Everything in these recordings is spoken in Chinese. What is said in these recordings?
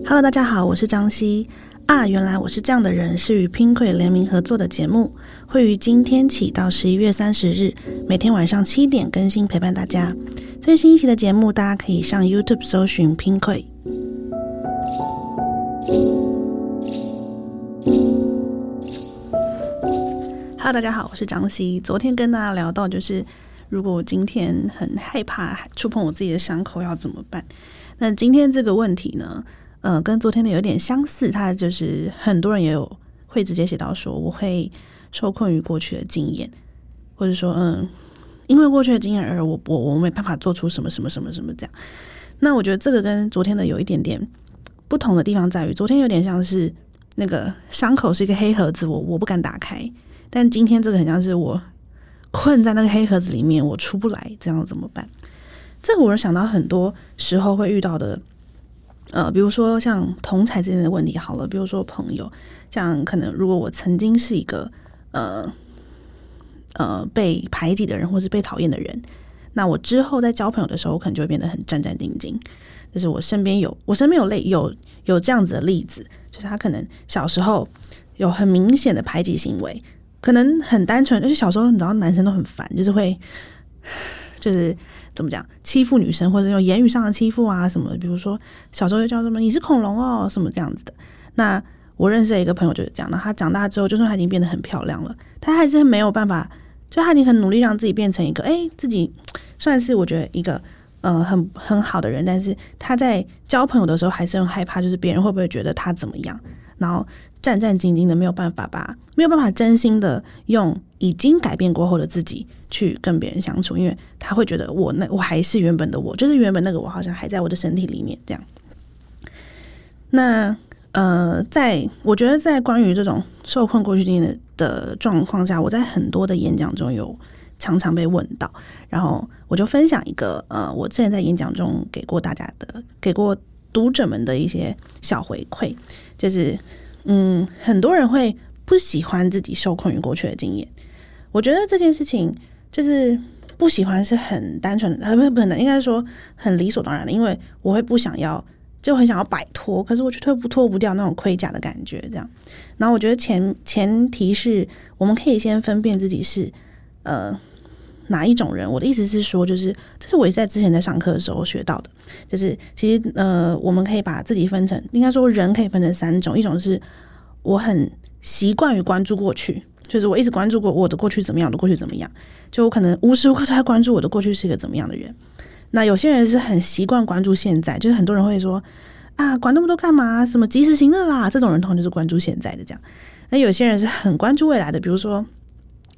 Hello，大家好，我是张希啊。原来我是这样的人，是与 Pinkoi 联名合作的节目，会于今天起到十一月三十日，每天晚上七点更新，陪伴大家。最新一期的节目，大家可以上 YouTube 搜寻 Pinkoi。Hello，大家好，我是张希。昨天跟大家聊到，就是如果我今天很害怕触碰我自己的伤口，要怎么办？那今天这个问题呢？呃，跟昨天的有点相似，他就是很多人也有会直接写到说，我会受困于过去的经验，或者说，嗯，因为过去的经验而我我我没办法做出什么什么什么什么这样。那我觉得这个跟昨天的有一点点不同的地方在于，昨天有点像是那个伤口是一个黑盒子，我我不敢打开，但今天这个很像是我困在那个黑盒子里面，我出不来，这样怎么办？这个我是想到很多时候会遇到的。呃，比如说像同才之间的问题，好了，比如说朋友，像可能如果我曾经是一个呃呃被排挤的人，或是被讨厌的人，那我之后在交朋友的时候，我可能就会变得很战战兢兢。就是我身边有我身边有类有有这样子的例子，就是他可能小时候有很明显的排挤行为，可能很单纯，而且小时候你知道男生都很烦，就是会 就是。怎么讲？欺负女生，或者用言语上的欺负啊，什么？比如说小时候就叫什么“你是恐龙哦”什么这样子的。那我认识的一个朋友就是这样的。他长大之后，就算他已经变得很漂亮了，他还是没有办法。就他已经很努力让自己变成一个，哎，自己算是我觉得一个呃很很好的人。但是他在交朋友的时候，还是很害怕，就是别人会不会觉得他怎么样？然后战战兢兢的，没有办法吧？没有办法真心的用已经改变过后的自己去跟别人相处，因为他会觉得我那我还是原本的我，就是原本那个我好像还在我的身体里面这样。那呃，在我觉得在关于这种受困过去经验的状况下，我在很多的演讲中有常常被问到，然后我就分享一个呃，我之前在演讲中给过大家的，给过读者们的一些小回馈。就是，嗯，很多人会不喜欢自己受困于过去的经验。我觉得这件事情就是不喜欢是很单纯，呃，不是不能，应该说很理所当然的。因为我会不想要，就很想要摆脱，可是我却脱不脱不掉那种盔甲的感觉。这样，然后我觉得前前提是我们可以先分辨自己是呃。哪一种人？我的意思是说，就是这是我在之前在上课的时候学到的，就是其实呃，我们可以把自己分成，应该说人可以分成三种，一种是我很习惯于关注过去，就是我一直关注过我的过去怎么样，我的过去怎么样，就我可能无时无刻都在关注我的过去是一个怎么样的人。那有些人是很习惯关注现在，就是很多人会说啊，管那么多干嘛？什么及时行乐啦？这种人通常就是关注现在的这样。那有些人是很关注未来的，比如说。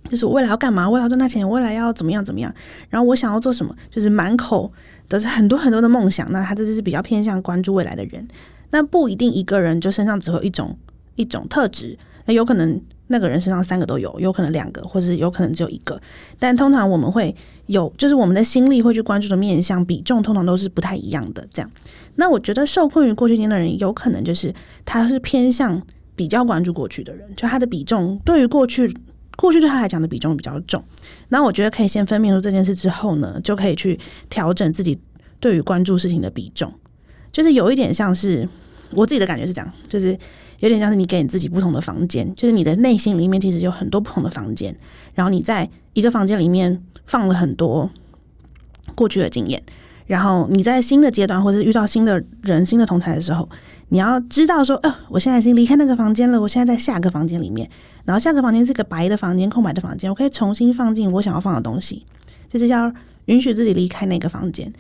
就是我未来要干嘛？未来要赚大钱，未来要怎么样怎么样？然后我想要做什么？就是满口都是很多很多的梦想。那他这就是比较偏向关注未来的人。那不一定一个人就身上只有一种一种特质。那有可能那个人身上三个都有，有可能两个，或者是有可能只有一个。但通常我们会有，就是我们的心力会去关注的面相比重，通常都是不太一样的。这样。那我觉得受困于过去间的人，有可能就是他是偏向比较关注过去的人，就他的比重对于过去。过去对他来讲的比重比较重，那我觉得可以先分辨出这件事之后呢，就可以去调整自己对于关注事情的比重。就是有一点像是我自己的感觉是这样，就是有点像是你给你自己不同的房间，就是你的内心里面其实有很多不同的房间，然后你在一个房间里面放了很多过去的经验，然后你在新的阶段或者遇到新的人、新的同台的时候。你要知道说，呃，我现在已经离开那个房间了，我现在在下一个房间里面，然后下个房间是个白的房间，空白的房间，我可以重新放进我想要放的东西，就是要允许自己离开那个房间。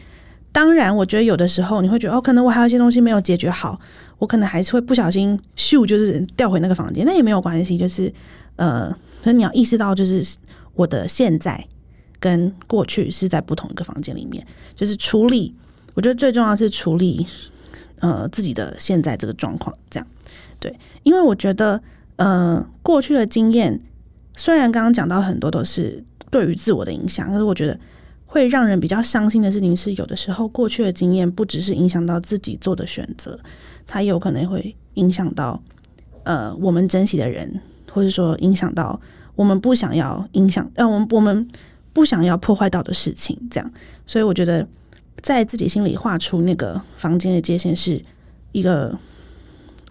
当然，我觉得有的时候你会觉得，哦，可能我还有一些东西没有解决好，我可能还是会不小心咻，就是调回那个房间，那也没有关系，就是呃，所以你要意识到，就是我的现在跟过去是在不同一个房间里面，就是处理，我觉得最重要是处理。呃，自己的现在这个状况，这样对，因为我觉得，呃，过去的经验虽然刚刚讲到很多都是对于自我的影响，可是我觉得会让人比较伤心的事情是，有的时候过去的经验不只是影响到自己做的选择，它有可能会影响到呃我们珍惜的人，或者说影响到我们不想要影响，呃，我们我们不想要破坏到的事情，这样，所以我觉得。在自己心里画出那个房间的界限是，一个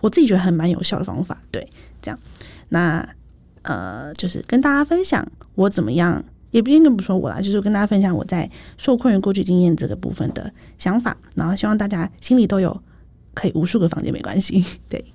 我自己觉得很蛮有效的方法。对，这样，那呃，就是跟大家分享我怎么样，也不应该不说我啦，就是跟大家分享我在受困于过去经验这个部分的想法，然后希望大家心里都有可以无数个房间没关系，对。